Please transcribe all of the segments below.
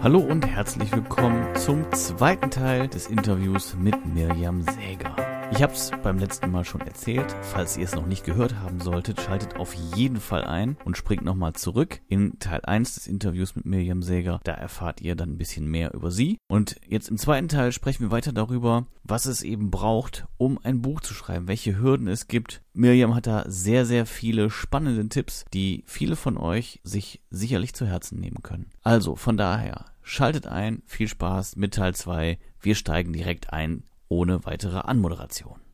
Hallo und herzlich willkommen zum zweiten Teil des Interviews mit Mirjam Säger. Ich habe es beim letzten Mal schon erzählt. Falls ihr es noch nicht gehört haben solltet, schaltet auf jeden Fall ein und springt nochmal zurück in Teil 1 des Interviews mit Mirjam Säger. Da erfahrt ihr dann ein bisschen mehr über sie. Und jetzt im zweiten Teil sprechen wir weiter darüber, was es eben braucht, um ein Buch zu schreiben, welche Hürden es gibt. Mirjam hat da sehr, sehr viele spannende Tipps, die viele von euch sich sicherlich zu Herzen nehmen können. Also von daher, schaltet ein, viel Spaß mit Teil 2. Wir steigen direkt ein ohne weitere Anmoderation.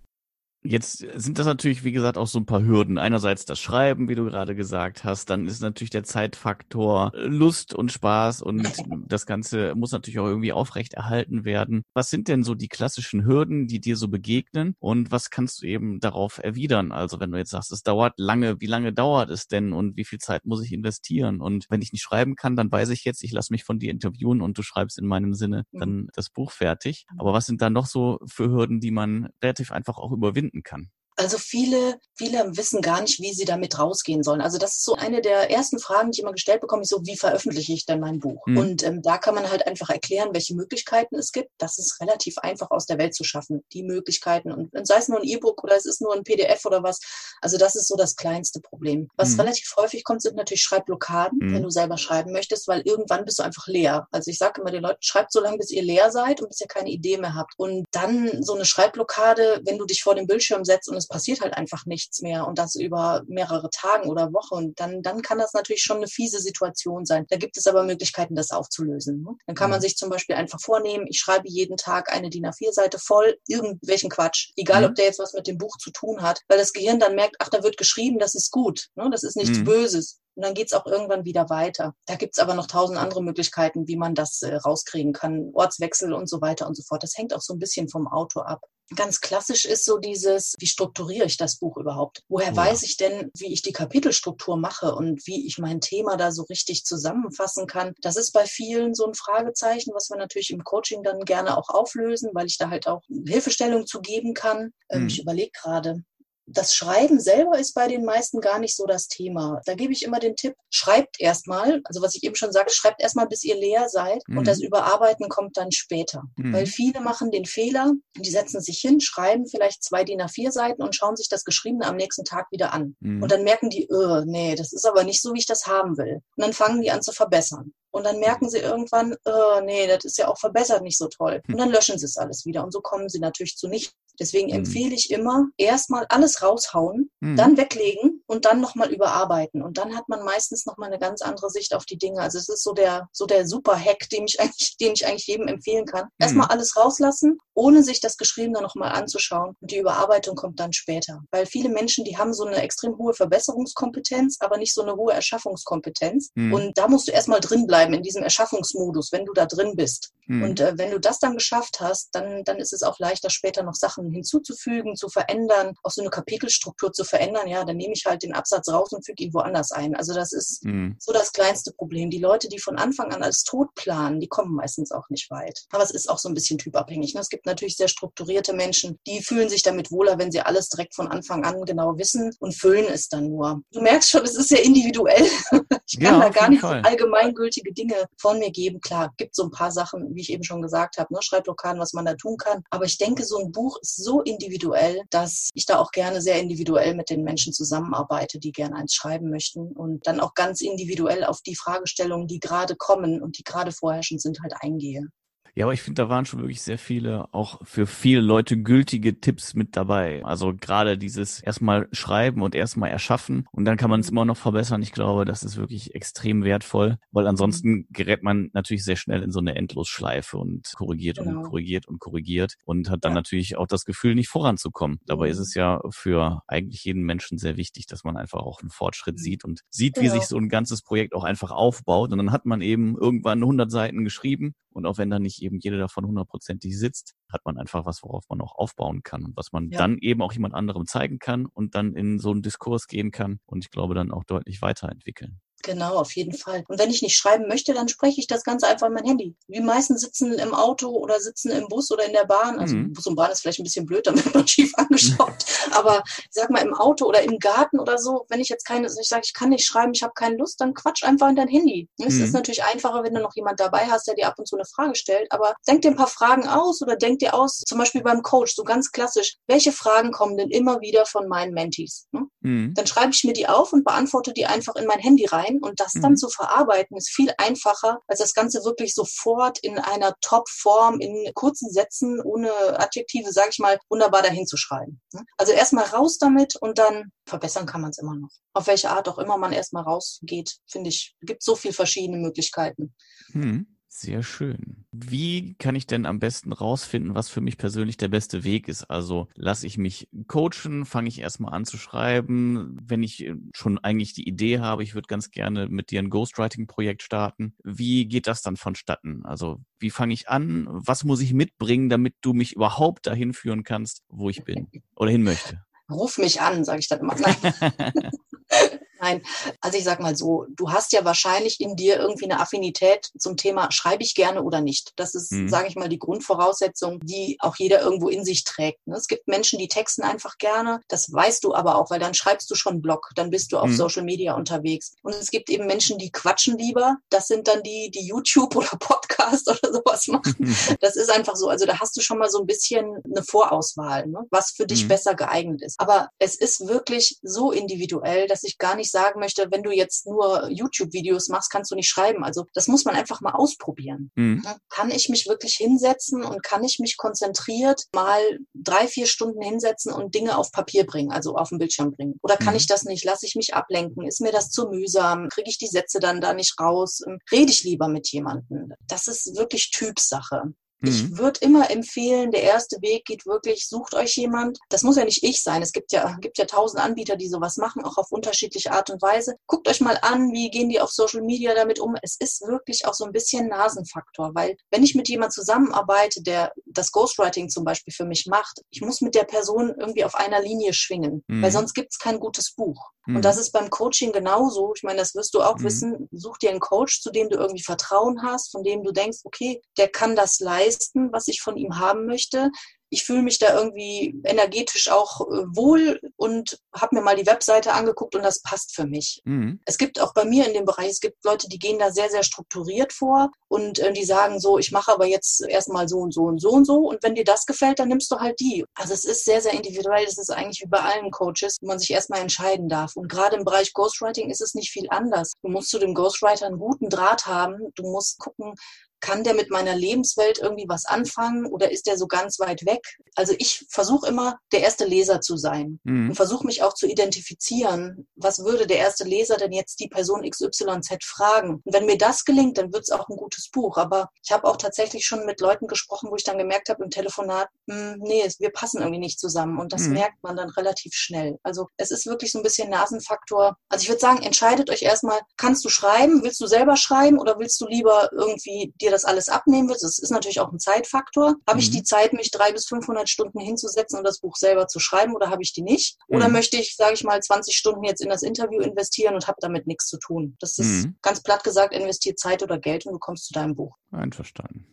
Jetzt sind das natürlich, wie gesagt, auch so ein paar Hürden. Einerseits das Schreiben, wie du gerade gesagt hast, dann ist natürlich der Zeitfaktor Lust und Spaß und das Ganze muss natürlich auch irgendwie aufrecht erhalten werden. Was sind denn so die klassischen Hürden, die dir so begegnen und was kannst du eben darauf erwidern? Also wenn du jetzt sagst, es dauert lange, wie lange dauert es denn und wie viel Zeit muss ich investieren? Und wenn ich nicht schreiben kann, dann weiß ich jetzt, ich lasse mich von dir interviewen und du schreibst in meinem Sinne mhm. dann das Buch fertig. Aber was sind da noch so für Hürden, die man relativ einfach auch überwinden finden kann. Also viele, viele wissen gar nicht, wie sie damit rausgehen sollen. Also das ist so eine der ersten Fragen, die ich immer gestellt bekomme, ich so, wie veröffentliche ich denn mein Buch? Mhm. Und ähm, da kann man halt einfach erklären, welche Möglichkeiten es gibt. Das ist relativ einfach aus der Welt zu schaffen, die Möglichkeiten. Und sei es nur ein E-Book oder es ist nur ein PDF oder was. Also das ist so das kleinste Problem. Was mhm. relativ häufig kommt, sind natürlich Schreibblockaden, mhm. wenn du selber schreiben möchtest, weil irgendwann bist du einfach leer. Also ich sage immer den Leuten, schreibt so lange, bis ihr leer seid und bis ihr keine Idee mehr habt. Und dann so eine Schreibblockade, wenn du dich vor den Bildschirm setzt und es passiert halt einfach nichts mehr und das über mehrere Tage oder Wochen. Und dann, dann kann das natürlich schon eine fiese Situation sein. Da gibt es aber Möglichkeiten, das aufzulösen. Ne? Dann kann man mhm. sich zum Beispiel einfach vornehmen, ich schreibe jeden Tag eine DIN A4-Seite voll irgendwelchen Quatsch, egal mhm. ob der jetzt was mit dem Buch zu tun hat, weil das Gehirn dann merkt, ach, da wird geschrieben, das ist gut, ne? das ist nichts mhm. Böses. Und dann geht's auch irgendwann wieder weiter. Da gibt's aber noch tausend andere Möglichkeiten, wie man das äh, rauskriegen kann. Ortswechsel und so weiter und so fort. Das hängt auch so ein bisschen vom Autor ab. Ganz klassisch ist so dieses, wie strukturiere ich das Buch überhaupt? Woher ja. weiß ich denn, wie ich die Kapitelstruktur mache und wie ich mein Thema da so richtig zusammenfassen kann? Das ist bei vielen so ein Fragezeichen, was wir natürlich im Coaching dann gerne auch auflösen, weil ich da halt auch Hilfestellung zu geben kann. Ähm, mhm. Ich überlege gerade, das Schreiben selber ist bei den meisten gar nicht so das Thema. Da gebe ich immer den Tipp, schreibt erstmal, also was ich eben schon sagte, schreibt erstmal, bis ihr leer seid mhm. und das Überarbeiten kommt dann später. Mhm. Weil viele machen den Fehler, die setzen sich hin, schreiben vielleicht zwei DIN A4 Seiten und schauen sich das Geschriebene am nächsten Tag wieder an. Mhm. Und dann merken die, oh, nee, das ist aber nicht so, wie ich das haben will. Und dann fangen die an zu verbessern. Und dann merken sie irgendwann, oh, nee, das ist ja auch verbessert nicht so toll. Und dann löschen sie es alles wieder. Und so kommen sie natürlich zu nichts. Deswegen mhm. empfehle ich immer, erstmal alles raushauen, mhm. dann weglegen und dann nochmal überarbeiten. Und dann hat man meistens nochmal eine ganz andere Sicht auf die Dinge. Also es ist so der, so der super Hack, den ich eigentlich, den ich eigentlich jedem empfehlen kann. Mhm. Erstmal alles rauslassen, ohne sich das Geschriebene nochmal anzuschauen. Und die Überarbeitung kommt dann später. Weil viele Menschen, die haben so eine extrem hohe Verbesserungskompetenz, aber nicht so eine hohe Erschaffungskompetenz. Mhm. Und da musst du erstmal drin bleiben bleiben in diesem Erschaffungsmodus, wenn du da drin bist. Mhm. Und äh, wenn du das dann geschafft hast, dann, dann ist es auch leichter, später noch Sachen hinzuzufügen, zu verändern, auch so eine Kapitelstruktur zu verändern. Ja, dann nehme ich halt den Absatz raus und füge ihn woanders ein. Also das ist mhm. so das kleinste Problem. Die Leute, die von Anfang an als tot planen, die kommen meistens auch nicht weit. Aber es ist auch so ein bisschen typabhängig. Ne? Es gibt natürlich sehr strukturierte Menschen, die fühlen sich damit wohler, wenn sie alles direkt von Anfang an genau wissen und füllen es dann nur. Du merkst schon, es ist sehr individuell. ich kann ja, da gar nicht so allgemeingültige Dinge von mir geben. Klar, gibt so ein paar Sachen, wie ich eben schon gesagt habe, ne, Schreibblockaden, was man da tun kann. Aber ich denke, so ein Buch ist so individuell, dass ich da auch gerne sehr individuell mit den Menschen zusammenarbeite, die gerne eins schreiben möchten und dann auch ganz individuell auf die Fragestellungen, die gerade kommen und die gerade vorherrschend sind, halt eingehe. Ja, aber ich finde, da waren schon wirklich sehr viele, auch für viele Leute gültige Tipps mit dabei. Also gerade dieses erstmal schreiben und erstmal erschaffen und dann kann man es immer noch verbessern. Ich glaube, das ist wirklich extrem wertvoll, weil ansonsten gerät man natürlich sehr schnell in so eine Endlosschleife und korrigiert genau. und korrigiert und korrigiert und hat dann ja. natürlich auch das Gefühl, nicht voranzukommen. Dabei ist es ja für eigentlich jeden Menschen sehr wichtig, dass man einfach auch einen Fortschritt mhm. sieht und sieht, genau. wie sich so ein ganzes Projekt auch einfach aufbaut. Und dann hat man eben irgendwann 100 Seiten geschrieben und auch wenn da nicht eben jede davon hundertprozentig sitzt, hat man einfach was, worauf man auch aufbauen kann und was man ja. dann eben auch jemand anderem zeigen kann und dann in so einen Diskurs gehen kann und ich glaube dann auch deutlich weiterentwickeln. Genau, auf jeden Fall. Und wenn ich nicht schreiben möchte, dann spreche ich das Ganze einfach in mein Handy. Die meisten sitzen im Auto oder sitzen im Bus oder in der Bahn. Also mhm. Bus und Bahn ist vielleicht ein bisschen blöd, damit man schief angeschaut. Aber ich sag mal im Auto oder im Garten oder so, wenn ich jetzt keine, ich sage, ich kann nicht schreiben, ich habe keine Lust, dann quatsch einfach in dein Handy. Es mhm. ist natürlich einfacher, wenn du noch jemand dabei hast, der dir ab und zu eine Frage stellt. Aber denk dir ein paar Fragen aus oder denk dir aus, zum Beispiel beim Coach, so ganz klassisch, welche Fragen kommen denn immer wieder von meinen Mentees? Ne? Mhm. Dann schreibe ich mir die auf und beantworte die einfach in mein Handy rein und das dann mhm. zu verarbeiten ist viel einfacher, als das Ganze wirklich sofort in einer Top-Form, in kurzen Sätzen, ohne Adjektive, sage ich mal, wunderbar dahin zu schreiben. Also erstmal raus damit und dann verbessern kann man es immer noch. Auf welche Art auch immer man erstmal rausgeht, finde ich, gibt so viele verschiedene Möglichkeiten. Hm. Sehr schön. Wie kann ich denn am besten rausfinden, was für mich persönlich der beste Weg ist? Also lasse ich mich coachen, fange ich erstmal an zu schreiben, wenn ich äh, schon eigentlich die Idee habe, ich würde ganz gerne mit dir ein Ghostwriting-Projekt starten. Wie geht das dann vonstatten? Also wie fange ich an? Was muss ich mitbringen, damit du mich überhaupt dahin führen kannst, wo ich bin oder hin möchte? Ruf mich an, sage ich dann immer. Nein, also ich sag mal so, du hast ja wahrscheinlich in dir irgendwie eine Affinität zum Thema, schreibe ich gerne oder nicht. Das ist, mhm. sage ich mal, die Grundvoraussetzung, die auch jeder irgendwo in sich trägt. Ne? Es gibt Menschen, die texten einfach gerne. Das weißt du aber auch, weil dann schreibst du schon Blog, dann bist du auf mhm. Social Media unterwegs. Und es gibt eben Menschen, die quatschen lieber. Das sind dann die, die YouTube oder Podcast oder sowas machen. Mhm. Das ist einfach so. Also da hast du schon mal so ein bisschen eine Vorauswahl, ne? was für dich mhm. besser geeignet ist. Aber es ist wirklich so individuell, dass ich gar nicht sagen möchte, wenn du jetzt nur YouTube-Videos machst, kannst du nicht schreiben. Also das muss man einfach mal ausprobieren. Mhm. Kann ich mich wirklich hinsetzen und kann ich mich konzentriert mal drei, vier Stunden hinsetzen und Dinge auf Papier bringen, also auf den Bildschirm bringen? Oder kann mhm. ich das nicht? Lasse ich mich ablenken? Ist mir das zu mühsam? Kriege ich die Sätze dann da nicht raus? Rede ich lieber mit jemandem? Das ist wirklich Typsache. Ich mhm. würde immer empfehlen, der erste Weg geht wirklich, sucht euch jemand. Das muss ja nicht ich sein. Es gibt ja, gibt ja tausend Anbieter, die sowas machen, auch auf unterschiedliche Art und Weise. Guckt euch mal an, wie gehen die auf Social Media damit um. Es ist wirklich auch so ein bisschen Nasenfaktor, weil wenn ich mit jemand zusammenarbeite, der das Ghostwriting zum Beispiel für mich macht, ich muss mit der Person irgendwie auf einer Linie schwingen, mhm. weil sonst gibt es kein gutes Buch. Mhm. Und das ist beim Coaching genauso. Ich meine, das wirst du auch mhm. wissen. Such dir einen Coach, zu dem du irgendwie Vertrauen hast, von dem du denkst, okay, der kann das leisten, was ich von ihm haben möchte ich fühle mich da irgendwie energetisch auch äh, wohl und habe mir mal die Webseite angeguckt und das passt für mich. Mhm. Es gibt auch bei mir in dem Bereich, es gibt Leute, die gehen da sehr, sehr strukturiert vor und äh, die sagen so, ich mache aber jetzt erstmal so und so und so und so und wenn dir das gefällt, dann nimmst du halt die. Also es ist sehr, sehr individuell. Es ist eigentlich wie bei allen Coaches, wo man sich erstmal entscheiden darf. Und gerade im Bereich Ghostwriting ist es nicht viel anders. Du musst zu dem Ghostwriter einen guten Draht haben. Du musst gucken, kann der mit meiner Lebenswelt irgendwie was anfangen oder ist der so ganz weit weg? Also ich versuche immer, der erste Leser zu sein mhm. und versuche mich auch zu identifizieren. Was würde der erste Leser denn jetzt die Person XYZ fragen? Und wenn mir das gelingt, dann wird es auch ein gutes Buch. Aber ich habe auch tatsächlich schon mit Leuten gesprochen, wo ich dann gemerkt habe im Telefonat, hm, nee, wir passen irgendwie nicht zusammen. Und das mhm. merkt man dann relativ schnell. Also es ist wirklich so ein bisschen Nasenfaktor. Also ich würde sagen, entscheidet euch erstmal, kannst du schreiben? Willst du selber schreiben oder willst du lieber irgendwie dir das alles abnehmen wird. Das ist natürlich auch ein Zeitfaktor. Habe mhm. ich die Zeit, mich drei bis 500 Stunden hinzusetzen und das Buch selber zu schreiben oder habe ich die nicht? Oder mhm. möchte ich, sage ich mal, 20 Stunden jetzt in das Interview investieren und habe damit nichts zu tun? Das ist mhm. ganz platt gesagt, investiert Zeit oder Geld und du kommst zu deinem Buch. Einverstanden.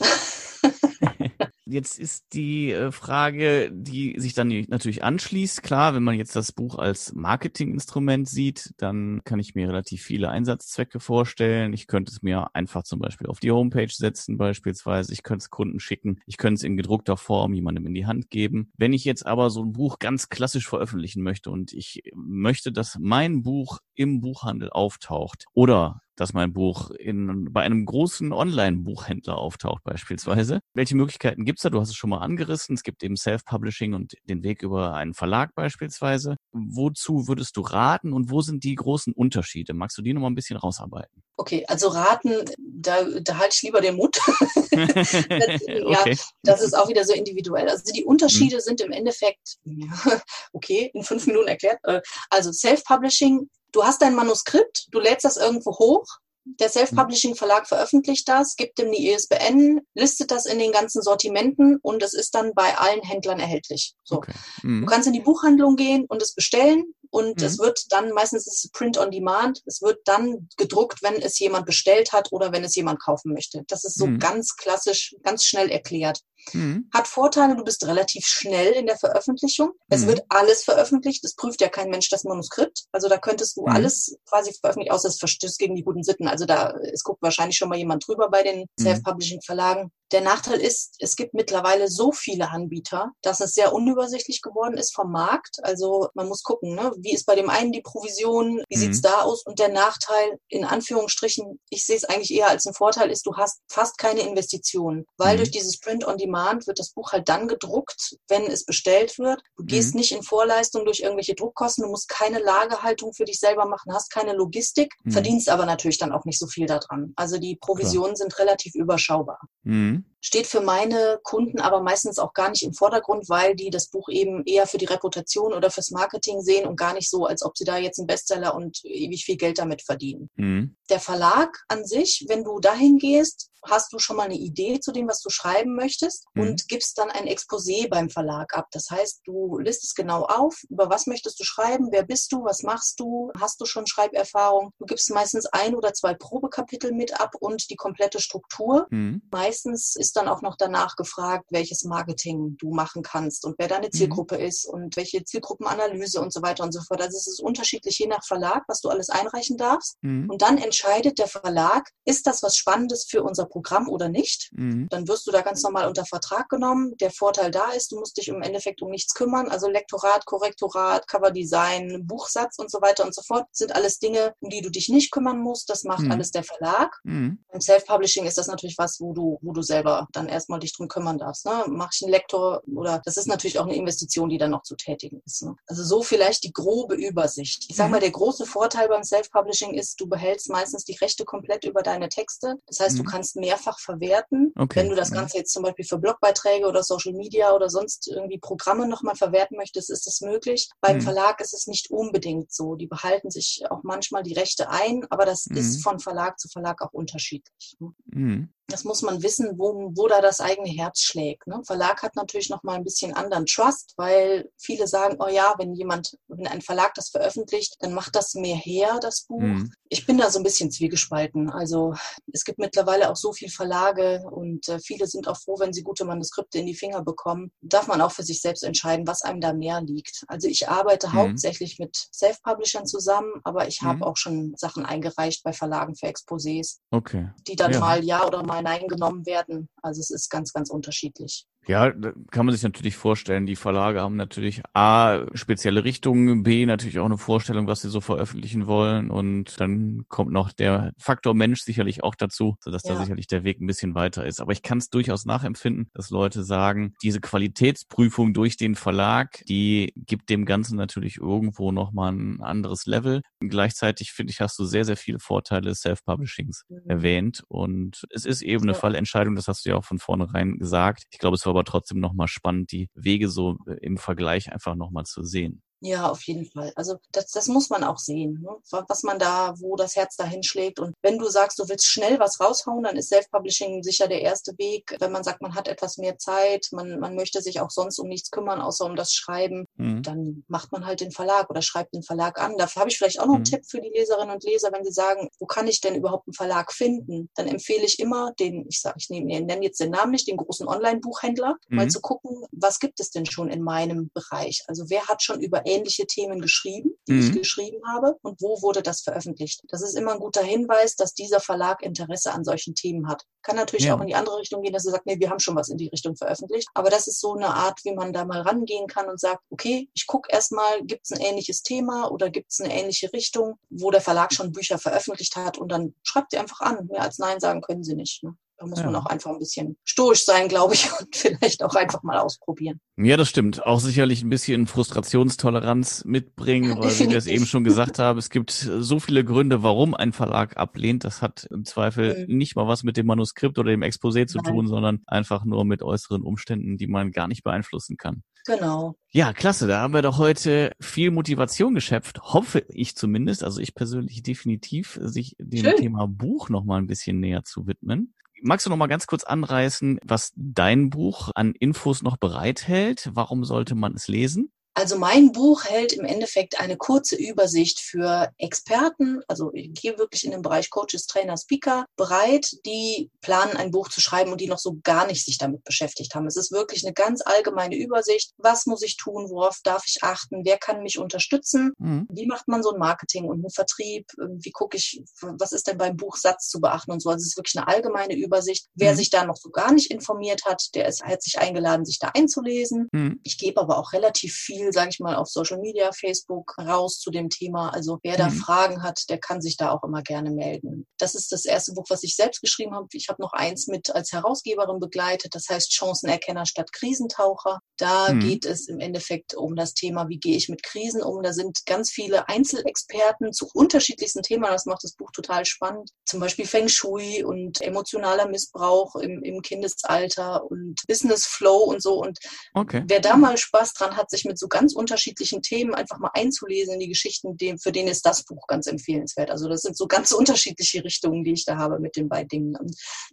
Jetzt ist die äh, Frage, die sich dann natürlich anschließt. Klar, wenn man jetzt das Buch als Marketinginstrument sieht, dann kann ich mir relativ viele Einsatzzwecke vorstellen. Ich könnte es mir einfach zum Beispiel auf die Homepage setzen, beispielsweise. Ich könnte es Kunden schicken. Ich könnte es in gedruckter Form jemandem in die Hand geben. Wenn ich jetzt aber so ein Buch ganz klassisch veröffentlichen möchte und ich möchte, dass mein Buch im Buchhandel auftaucht oder dass mein Buch in, bei einem großen Online-Buchhändler auftaucht beispielsweise. Welche Möglichkeiten gibt's da? Du hast es schon mal angerissen. Es gibt eben Self-Publishing und den Weg über einen Verlag beispielsweise. Wozu würdest du raten und wo sind die großen Unterschiede? Magst du die noch mal ein bisschen rausarbeiten? Okay, also raten, da, da halte ich lieber den Mut. das, ja, okay. das ist auch wieder so individuell. Also die Unterschiede hm. sind im Endeffekt, ja, okay, in fünf Minuten erklärt. Äh, also Self-Publishing du hast dein Manuskript, du lädst das irgendwo hoch, der Self-Publishing-Verlag veröffentlicht das, gibt ihm die ISBN, listet das in den ganzen Sortimenten und es ist dann bei allen Händlern erhältlich. So. Okay. Mhm. Du kannst in die Buchhandlung gehen und es bestellen und mhm. es wird dann, meistens ist es Print on Demand, es wird dann gedruckt, wenn es jemand bestellt hat oder wenn es jemand kaufen möchte. Das ist so mhm. ganz klassisch, ganz schnell erklärt. Mhm. Hat Vorteile, du bist relativ schnell in der Veröffentlichung. Es mhm. wird alles veröffentlicht. Es prüft ja kein Mensch das Manuskript. Also da könntest du mhm. alles quasi veröffentlichen, außer es verstößt gegen die guten Sitten. Also da, es guckt wahrscheinlich schon mal jemand drüber bei den mhm. Self-Publishing-Verlagen. Der Nachteil ist, es gibt mittlerweile so viele Anbieter, dass es sehr unübersichtlich geworden ist vom Markt. Also man muss gucken, ne? wie ist bei dem einen die Provision, wie mhm. sieht's da aus? Und der Nachteil, in Anführungsstrichen, ich sehe es eigentlich eher als ein Vorteil, ist, du hast fast keine Investitionen, weil mhm. durch dieses Print on Demand wird das Buch halt dann gedruckt, wenn es bestellt wird. Du gehst mhm. nicht in Vorleistung durch irgendwelche Druckkosten, du musst keine Lagerhaltung für dich selber machen, hast keine Logistik, mhm. verdienst aber natürlich dann auch nicht so viel daran. Also die Provisionen Klar. sind relativ überschaubar. Mhm steht für meine Kunden aber meistens auch gar nicht im Vordergrund, weil die das Buch eben eher für die Reputation oder fürs Marketing sehen und gar nicht so, als ob sie da jetzt einen Bestseller und ewig viel Geld damit verdienen. Mhm. Der Verlag an sich, wenn du dahin gehst, hast du schon mal eine Idee zu dem, was du schreiben möchtest mhm. und gibst dann ein Exposé beim Verlag ab. Das heißt, du listest genau auf, über was möchtest du schreiben, wer bist du, was machst du, hast du schon Schreiberfahrung. Du gibst meistens ein oder zwei Probekapitel mit ab und die komplette Struktur. Mhm. Meistens ist dann auch noch danach gefragt, welches Marketing du machen kannst und wer deine mhm. Zielgruppe mhm. ist und welche Zielgruppenanalyse und so weiter und so fort. Also es ist unterschiedlich je nach Verlag, was du alles einreichen darfst. Mhm. Und dann entscheidet der Verlag, ist das was Spannendes für unser Programm oder nicht. Mhm. Dann wirst du da ganz normal unter Vertrag genommen. Der Vorteil da ist, du musst dich im Endeffekt um nichts kümmern. Also Lektorat, Korrektorat, Coverdesign, Buchsatz und so weiter und so fort sind alles Dinge, um die du dich nicht kümmern musst. Das macht mhm. alles der Verlag. Mhm. Beim Self-Publishing ist das natürlich was, wo du, wo du selber dann erstmal dich drum kümmern darfst. Ne? Mach ich einen Lektor oder das ist natürlich auch eine Investition, die dann noch zu tätigen ist. Ne? Also so vielleicht die grobe Übersicht. Ich sage mhm. mal, der große Vorteil beim Self-Publishing ist, du behältst meistens die Rechte komplett über deine Texte. Das heißt, du mhm. kannst mehrfach verwerten. Okay. Wenn du das Ganze jetzt zum Beispiel für Blogbeiträge oder Social Media oder sonst irgendwie Programme nochmal verwerten möchtest, ist das möglich. Beim mhm. Verlag ist es nicht unbedingt so. Die behalten sich auch manchmal die Rechte ein, aber das mhm. ist von Verlag zu Verlag auch unterschiedlich. Ne? Mhm. Das muss man wissen, wo, wo da das eigene Herz schlägt. Ne? Verlag hat natürlich noch mal ein bisschen anderen Trust, weil viele sagen, oh ja, wenn jemand, wenn ein Verlag das veröffentlicht, dann macht das mehr her, das Buch. Mhm. Ich bin da so ein bisschen zwiegespalten. Also es gibt mittlerweile auch so viele Verlage und äh, viele sind auch froh, wenn sie gute Manuskripte in die Finger bekommen. Darf man auch für sich selbst entscheiden, was einem da mehr liegt. Also ich arbeite mhm. hauptsächlich mit Self-Publishern zusammen, aber ich habe mhm. auch schon Sachen eingereicht bei Verlagen für Exposés, okay. die dann ja. mal ja oder mal hineingenommen werden. Also es ist ganz, ganz unterschiedlich. Ja, kann man sich natürlich vorstellen. Die Verlage haben natürlich A, spezielle Richtungen, B, natürlich auch eine Vorstellung, was sie so veröffentlichen wollen. Und dann kommt noch der Faktor Mensch sicherlich auch dazu, sodass ja. da sicherlich der Weg ein bisschen weiter ist. Aber ich kann es durchaus nachempfinden, dass Leute sagen, diese Qualitätsprüfung durch den Verlag, die gibt dem Ganzen natürlich irgendwo nochmal ein anderes Level. Und gleichzeitig finde ich, hast du sehr, sehr viele Vorteile des Self-Publishings mhm. erwähnt. Und es ist eben eine Fallentscheidung, das hast du ja auch von vornherein gesagt. Ich glaube, es war aber trotzdem nochmal spannend, die Wege so äh, im Vergleich einfach nochmal zu sehen. Ja, auf jeden Fall. Also das, das muss man auch sehen, ne? was man da, wo das Herz dahin schlägt. Und wenn du sagst, du willst schnell was raushauen, dann ist Self-Publishing sicher der erste Weg. Wenn man sagt, man hat etwas mehr Zeit, man, man möchte sich auch sonst um nichts kümmern, außer um das Schreiben, mhm. dann macht man halt den Verlag oder schreibt den Verlag an. Dafür habe ich vielleicht auch noch einen mhm. Tipp für die Leserinnen und Leser, wenn sie sagen, wo kann ich denn überhaupt einen Verlag finden? Dann empfehle ich immer den, ich sage, ich nehme, nenne jetzt den Namen nicht, den großen Online-Buchhändler, mhm. mal zu gucken, was gibt es denn schon in meinem Bereich? Also wer hat schon über ähnliche Themen geschrieben, die mhm. ich geschrieben habe und wo wurde das veröffentlicht. Das ist immer ein guter Hinweis, dass dieser Verlag Interesse an solchen Themen hat. Kann natürlich ja. auch in die andere Richtung gehen, dass er sagt, nee, wir haben schon was in die Richtung veröffentlicht. Aber das ist so eine Art, wie man da mal rangehen kann und sagt, okay, ich gucke erstmal, gibt es ein ähnliches Thema oder gibt es eine ähnliche Richtung, wo der Verlag schon Bücher veröffentlicht hat und dann schreibt ihr einfach an. Mehr als Nein sagen können sie nicht. Ne? Da muss ja. man auch einfach ein bisschen stoisch sein, glaube ich, und vielleicht auch einfach mal ausprobieren. Ja, das stimmt. Auch sicherlich ein bisschen Frustrationstoleranz mitbringen, weil wie wir es eben schon gesagt haben, es gibt so viele Gründe, warum ein Verlag ablehnt. Das hat im Zweifel mhm. nicht mal was mit dem Manuskript oder dem Exposé zu Nein. tun, sondern einfach nur mit äußeren Umständen, die man gar nicht beeinflussen kann. Genau. Ja, klasse. Da haben wir doch heute viel Motivation geschöpft. Hoffe ich zumindest. Also ich persönlich definitiv, sich dem Schön. Thema Buch noch mal ein bisschen näher zu widmen. Magst du noch mal ganz kurz anreißen, was dein Buch an Infos noch bereithält? Warum sollte man es lesen? Also mein Buch hält im Endeffekt eine kurze Übersicht für Experten, also ich gehe wirklich in den Bereich Coaches, Trainer, Speaker bereit, die planen ein Buch zu schreiben und die noch so gar nicht sich damit beschäftigt haben. Es ist wirklich eine ganz allgemeine Übersicht. Was muss ich tun? Worauf darf ich achten? Wer kann mich unterstützen? Mhm. Wie macht man so ein Marketing und einen Vertrieb? Wie gucke ich, was ist denn beim Buchsatz zu beachten und so? Also es ist wirklich eine allgemeine Übersicht. Wer mhm. sich da noch so gar nicht informiert hat, der ist, hat sich eingeladen, sich da einzulesen. Mhm. Ich gebe aber auch relativ viel, sage ich mal, auf Social Media, Facebook raus zu dem Thema. Also wer da mhm. Fragen hat, der kann sich da auch immer gerne melden. Das ist das erste Buch, was ich selbst geschrieben habe. Ich habe noch eins mit als Herausgeberin begleitet. Das heißt Chancenerkenner statt Krisentaucher. Da mhm. geht es im Endeffekt um das Thema, wie gehe ich mit Krisen um. Da sind ganz viele Einzelexperten zu unterschiedlichsten Themen. Das macht das Buch total spannend. Zum Beispiel Feng Shui und emotionaler Missbrauch im, im Kindesalter und Business Flow und so. Und okay. wer da mal Spaß dran hat, sich mit so ganz unterschiedlichen Themen einfach mal einzulesen in die Geschichten, für den ist das Buch ganz empfehlenswert. Also das sind so ganz unterschiedliche Richtungen, die ich da habe mit den beiden Dingen.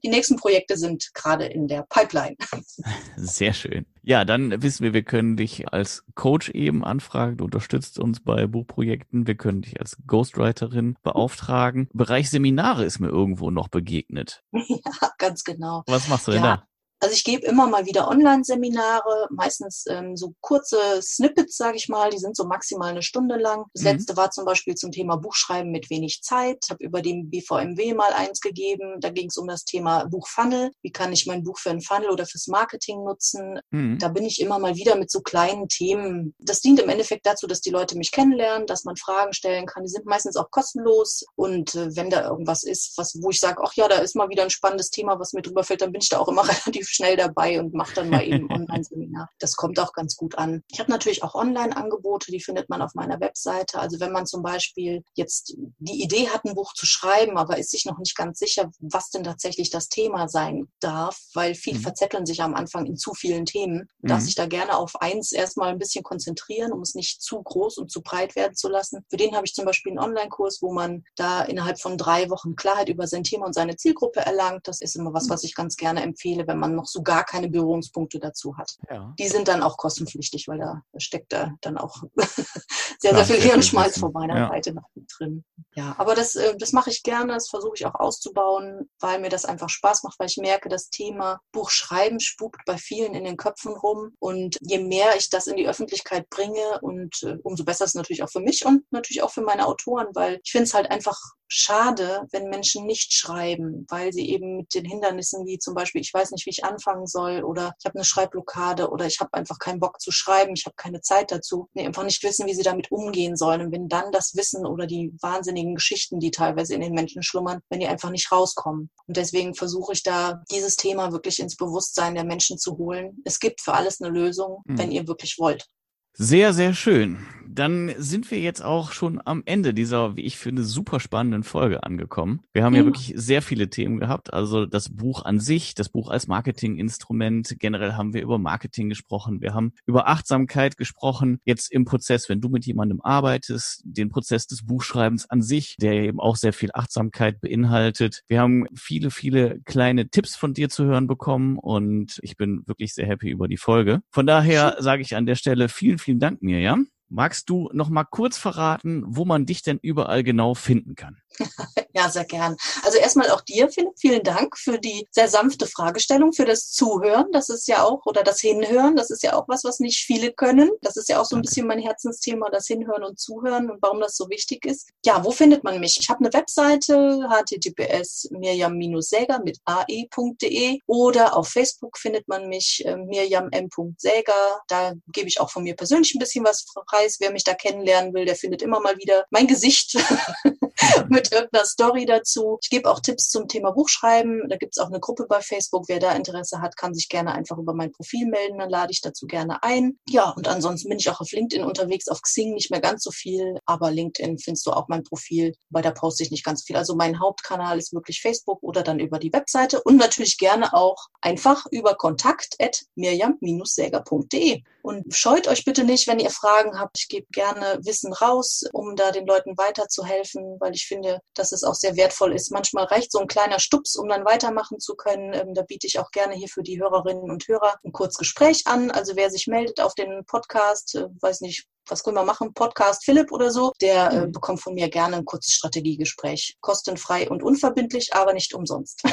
Die nächsten Projekte sind gerade in der Pipeline. Sehr schön. Ja, dann wissen wir, wir können dich als Coach eben anfragen. Du unterstützt uns bei Buchprojekten. Wir können dich als Ghostwriterin beauftragen. Bereich Seminare ist mir irgendwo noch begegnet. Ja, ganz genau. Was machst du denn ja. da? Also ich gebe immer mal wieder Online-Seminare, meistens ähm, so kurze Snippets, sage ich mal, die sind so maximal eine Stunde lang. Das mhm. letzte war zum Beispiel zum Thema Buchschreiben mit wenig Zeit. Ich habe über den BVMW mal eins gegeben. Da ging es um das Thema Buchfunnel. Wie kann ich mein Buch für einen Funnel oder fürs Marketing nutzen? Mhm. Da bin ich immer mal wieder mit so kleinen Themen. Das dient im Endeffekt dazu, dass die Leute mich kennenlernen, dass man Fragen stellen kann. Die sind meistens auch kostenlos. Und äh, wenn da irgendwas ist, was, wo ich sage, ach ja, da ist mal wieder ein spannendes Thema, was mir drüber fällt, dann bin ich da auch immer relativ relativ schnell dabei und mache dann mal eben Online-Seminar. Das kommt auch ganz gut an. Ich habe natürlich auch Online-Angebote, die findet man auf meiner Webseite. Also wenn man zum Beispiel jetzt die Idee hat, ein Buch zu schreiben, aber ist sich noch nicht ganz sicher, was denn tatsächlich das Thema sein darf, weil viele mhm. verzetteln sich am Anfang in zu vielen Themen, mhm. darf sich da gerne auf eins erstmal ein bisschen konzentrieren, um es nicht zu groß und zu breit werden zu lassen. Für den habe ich zum Beispiel einen Online-Kurs, wo man da innerhalb von drei Wochen Klarheit über sein Thema und seine Zielgruppe erlangt. Das ist immer was, was ich ganz gerne empfehle, wenn man noch so gar keine Berührungspunkte dazu hat. Ja. Die sind dann auch kostenpflichtig, weil da steckt da dann auch sehr, sehr viel Hirnschmalz von meiner ja. Seite noch mit drin. Ja, aber das, äh, das mache ich gerne, das versuche ich auch auszubauen, weil mir das einfach Spaß macht, weil ich merke, das Thema Buchschreiben spukt bei vielen in den Köpfen rum. Und je mehr ich das in die Öffentlichkeit bringe und äh, umso besser ist es natürlich auch für mich und natürlich auch für meine Autoren, weil ich finde es halt einfach schade, wenn Menschen nicht schreiben, weil sie eben mit den Hindernissen wie zum Beispiel, ich weiß nicht, wie ich anfangen soll oder ich habe eine Schreibblockade oder ich habe einfach keinen Bock zu schreiben, ich habe keine Zeit dazu, nee, einfach nicht wissen, wie sie damit umgehen sollen. Und wenn dann das Wissen oder die wahnsinnigen Geschichten, die teilweise in den Menschen schlummern, wenn die einfach nicht rauskommen. Und deswegen versuche ich da dieses Thema wirklich ins Bewusstsein der Menschen zu holen. Es gibt für alles eine Lösung, mhm. wenn ihr wirklich wollt. Sehr, sehr schön. Dann sind wir jetzt auch schon am Ende dieser, wie ich finde, super spannenden Folge angekommen. Wir haben ja, ja wirklich sehr viele Themen gehabt. Also das Buch an sich, das Buch als Marketinginstrument. Generell haben wir über Marketing gesprochen. Wir haben über Achtsamkeit gesprochen. Jetzt im Prozess, wenn du mit jemandem arbeitest, den Prozess des Buchschreibens an sich, der eben auch sehr viel Achtsamkeit beinhaltet. Wir haben viele, viele kleine Tipps von dir zu hören bekommen und ich bin wirklich sehr happy über die Folge. Von daher sage ich an der Stelle vielen, vielen Dank, Mirjam. Magst du noch mal kurz verraten, wo man dich denn überall genau finden kann? ja, sehr gern. Also erstmal auch dir, Philipp, vielen Dank für die sehr sanfte Fragestellung, für das Zuhören. Das ist ja auch, oder das Hinhören, das ist ja auch was, was nicht viele können. Das ist ja auch so ein Danke. bisschen mein Herzensthema, das Hinhören und Zuhören und warum das so wichtig ist. Ja, wo findet man mich? Ich habe eine Webseite, https mirjam-säger mit ae.de oder auf Facebook findet man mich, äh, mirjam m.säger. Da gebe ich auch von mir persönlich ein bisschen was preis. Wer mich da kennenlernen will, der findet immer mal wieder mein Gesicht mit irgendeiner Story dazu. Ich gebe auch Tipps zum Thema Buchschreiben. Da gibt es auch eine Gruppe bei Facebook. Wer da Interesse hat, kann sich gerne einfach über mein Profil melden. Dann lade ich dazu gerne ein. Ja, und ansonsten bin ich auch auf LinkedIn unterwegs, auf Xing nicht mehr ganz so viel, aber LinkedIn findest du auch mein Profil, weil da poste ich nicht ganz viel. Also mein Hauptkanal ist wirklich Facebook oder dann über die Webseite und natürlich gerne auch einfach über kontakt.mirjam-säger.de. Und scheut euch bitte nicht, wenn ihr Fragen habt, habe. Ich gebe gerne Wissen raus, um da den Leuten weiterzuhelfen, weil ich finde, dass es auch sehr wertvoll ist. Manchmal reicht so ein kleiner Stups, um dann weitermachen zu können. Ähm, da biete ich auch gerne hier für die Hörerinnen und Hörer ein Kurzgespräch an. Also wer sich meldet auf den Podcast, äh, weiß nicht, was können wir machen, Podcast Philipp oder so, der äh, mhm. bekommt von mir gerne ein kurzes Strategiegespräch. Kostenfrei und unverbindlich, aber nicht umsonst.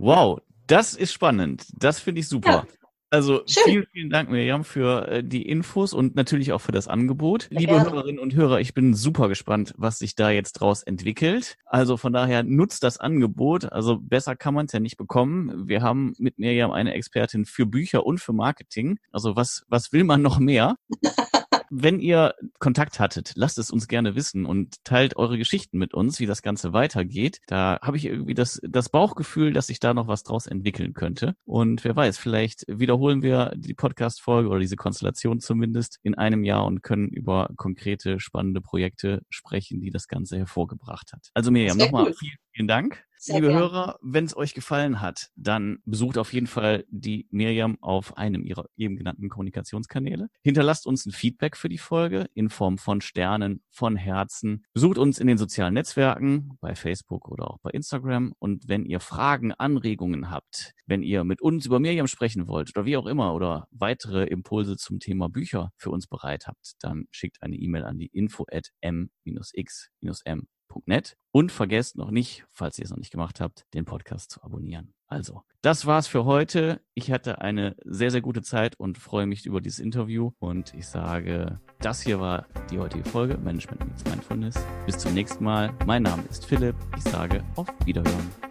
Wow, das ist spannend. Das finde ich super. Ja. Also Schön. vielen, vielen Dank, Miriam, für äh, die Infos und natürlich auch für das Angebot. Ja, Liebe gerne. Hörerinnen und Hörer, ich bin super gespannt, was sich da jetzt draus entwickelt. Also von daher nutzt das Angebot. Also besser kann man es ja nicht bekommen. Wir haben mit Miriam eine Expertin für Bücher und für Marketing. Also was, was will man noch mehr? wenn ihr Kontakt hattet, lasst es uns gerne wissen und teilt eure Geschichten mit uns, wie das Ganze weitergeht. Da habe ich irgendwie das, das Bauchgefühl, dass sich da noch was draus entwickeln könnte. Und wer weiß, vielleicht wiederholen wir die Podcast-Folge oder diese Konstellation zumindest in einem Jahr und können über konkrete, spannende Projekte sprechen, die das Ganze hervorgebracht hat. Also Miriam, nochmal vielen, vielen Dank. Sehr Liebe gern. Hörer, wenn es euch gefallen hat, dann besucht auf jeden Fall die Miriam auf einem ihrer eben genannten Kommunikationskanäle. Hinterlasst uns ein Feedback für die Folge in Form von Sternen, von Herzen. Besucht uns in den sozialen Netzwerken, bei Facebook oder auch bei Instagram. Und wenn ihr Fragen, Anregungen habt, wenn ihr mit uns über Miriam sprechen wollt oder wie auch immer oder weitere Impulse zum Thema Bücher für uns bereit habt, dann schickt eine E-Mail an die info at m-x-m podcast.net. Und vergesst noch nicht, falls ihr es noch nicht gemacht habt, den Podcast zu abonnieren. Also, das war's für heute. Ich hatte eine sehr, sehr gute Zeit und freue mich über dieses Interview. Und ich sage, das hier war die heutige Folge Management meets Mindfulness. Bis zum nächsten Mal. Mein Name ist Philipp. Ich sage auf Wiederhören.